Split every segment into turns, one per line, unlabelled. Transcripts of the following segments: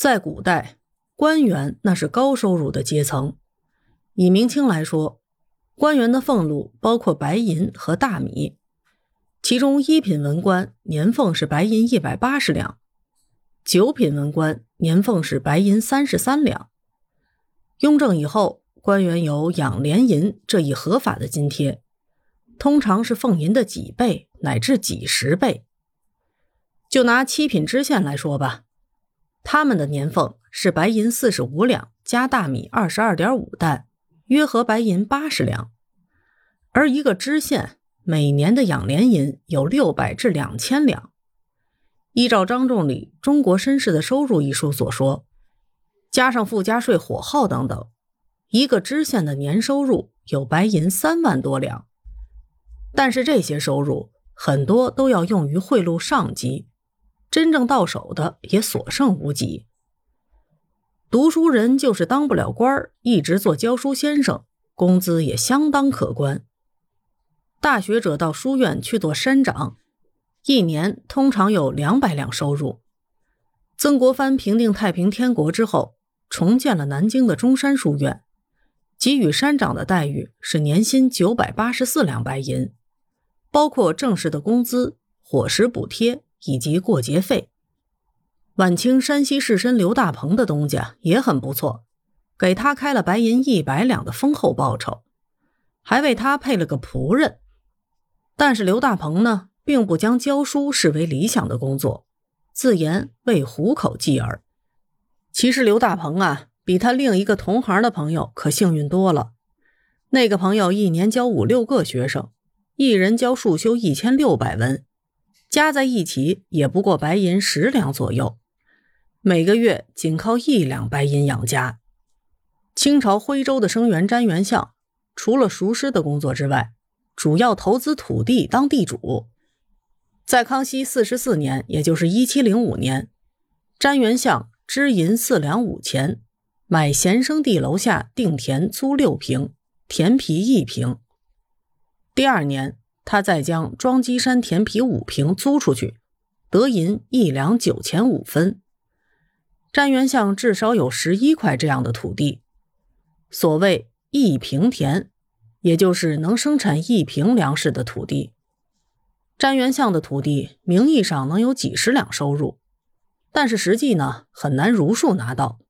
在古代，官员那是高收入的阶层。以明清来说，官员的俸禄包括白银和大米，其中一品文官年俸是白银一百八十两，九品文官年俸是白银三十三两。雍正以后，官员有养廉银这一合法的津贴，通常是俸银的几倍乃至几十倍。就拿七品知县来说吧。他们的年俸是白银四十五两加大米二十二点五担，约合白银八十两。而一个知县每年的养廉银有六百至两千两。依照张仲礼《中国绅士的收入》一书所说，加上附加税、火耗等等，一个知县的年收入有白银三万多两。但是这些收入很多都要用于贿赂上级。真正到手的也所剩无几。读书人就是当不了官，一直做教书先生，工资也相当可观。大学者到书院去做山长，一年通常有两百两收入。曾国藩平定太平天国之后，重建了南京的中山书院，给予山长的待遇是年薪九百八十四两白银，包括正式的工资、伙食补贴。以及过节费，晚清山西士绅刘大鹏的东家也很不错，给他开了白银一百两的丰厚报酬，还为他配了个仆人。但是刘大鹏呢，并不将教书视为理想的工作，自言为糊口继儿。其实刘大鹏啊，比他另一个同行的朋友可幸运多了。那个朋友一年教五六个学生，一人教数修一千六百文。加在一起也不过白银十两左右，每个月仅靠一两白银养家。清朝徽州的生员詹元相，除了熟师的工作之外，主要投资土地当地主。在康熙四十四年，也就是一七零五年，詹元相支银四两五钱，买贤生地楼下定田租六平，田皮一平。第二年。他再将庄基山田皮五平租出去，得银一两九钱五分。詹元相至少有十一块这样的土地。所谓一平田，也就是能生产一平粮食的土地。詹元相的土地名义上能有几十两收入，但是实际呢很难如数拿到，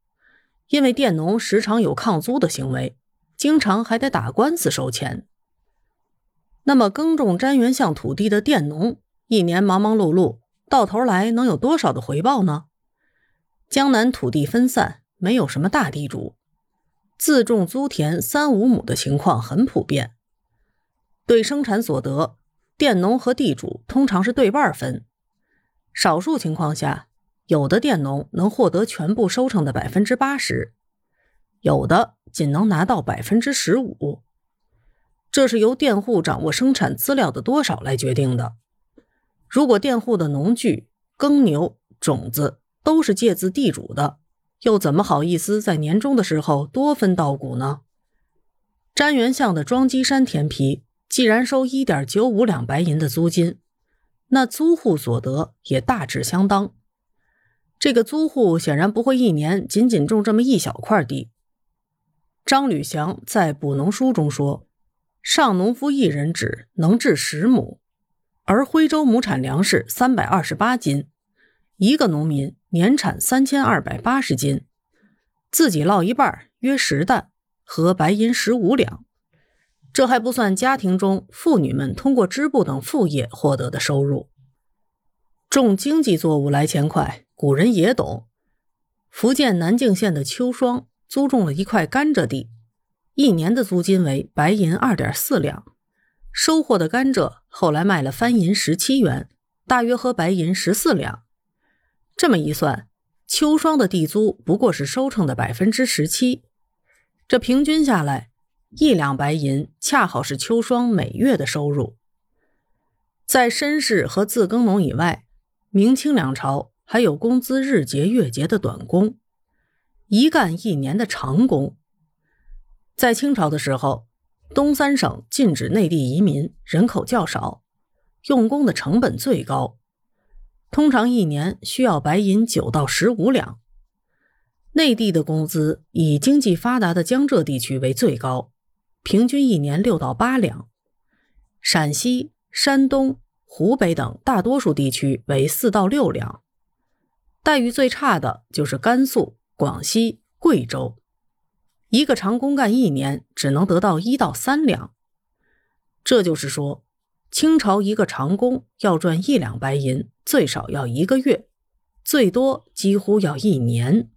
因为佃农时常有抗租的行为，经常还得打官司收钱。那么，耕种詹元巷土地的佃农，一年忙忙碌碌，到头来能有多少的回报呢？江南土地分散，没有什么大地主，自种租田三五亩的情况很普遍。对生产所得，佃农和地主通常是对半分。少数情况下，有的佃农能获得全部收成的百分之八十，有的仅能拿到百分之十五。这是由佃户掌握生产资料的多少来决定的。如果佃户的农具、耕牛、种子都是借自地主的，又怎么好意思在年终的时候多分稻谷呢？詹元巷的庄基山田皮既然收一点九五两白银的租金，那租户所得也大致相当。这个租户显然不会一年仅仅种这么一小块地。张吕祥在《补农书》中说。上农夫一人只能治十亩，而徽州亩产粮食三百二十八斤，一个农民年产三千二百八十斤，自己烙一半约十担，合白银十五两。这还不算家庭中妇女们通过织布等副业获得的收入。种经济作物来钱快，古人也懂。福建南靖县的秋霜租种了一块甘蔗地。一年的租金为白银二点四两，收获的甘蔗后来卖了番银十七元，大约合白银十四两。这么一算，秋霜的地租不过是收成的百分之十七，这平均下来，一两白银恰好是秋霜每月的收入。在绅士和自耕农以外，明清两朝还有工资日结月结的短工，一干一年的长工。在清朝的时候，东三省禁止内地移民，人口较少，用工的成本最高，通常一年需要白银九到十五两。内地的工资以经济发达的江浙地区为最高，平均一年六到八两；陕西、山东、湖北等大多数地区为四到六两。待遇最差的就是甘肃、广西、贵州，一个长工干一年只能得到一到三两。这就是说，清朝一个长工要赚一两白银，最少要一个月，最多几乎要一年。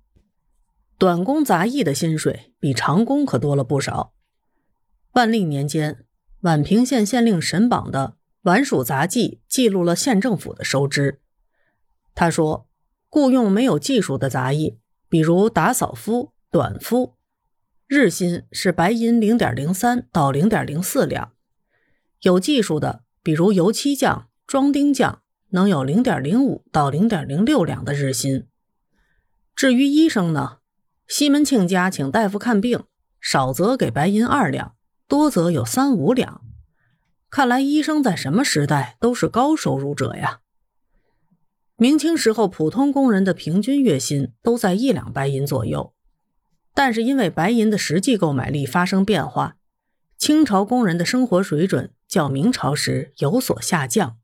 短工杂役的薪水比长工可多了不少。万历年间，宛平县县令沈榜的《宛署杂记》记录了县政府的收支。他说，雇佣没有技术的杂役，比如打扫夫、短夫，日薪是白银零点零三到零点零四两；有技术的，比如油漆匠、装钉匠，能有零点零五到零点零六两的日薪。至于医生呢？西门庆家请大夫看病，少则给白银二两，多则有三五两。看来医生在什么时代都是高收入者呀。明清时候，普通工人的平均月薪都在一两白银左右，但是因为白银的实际购买力发生变化，清朝工人的生活水准较明朝时有所下降。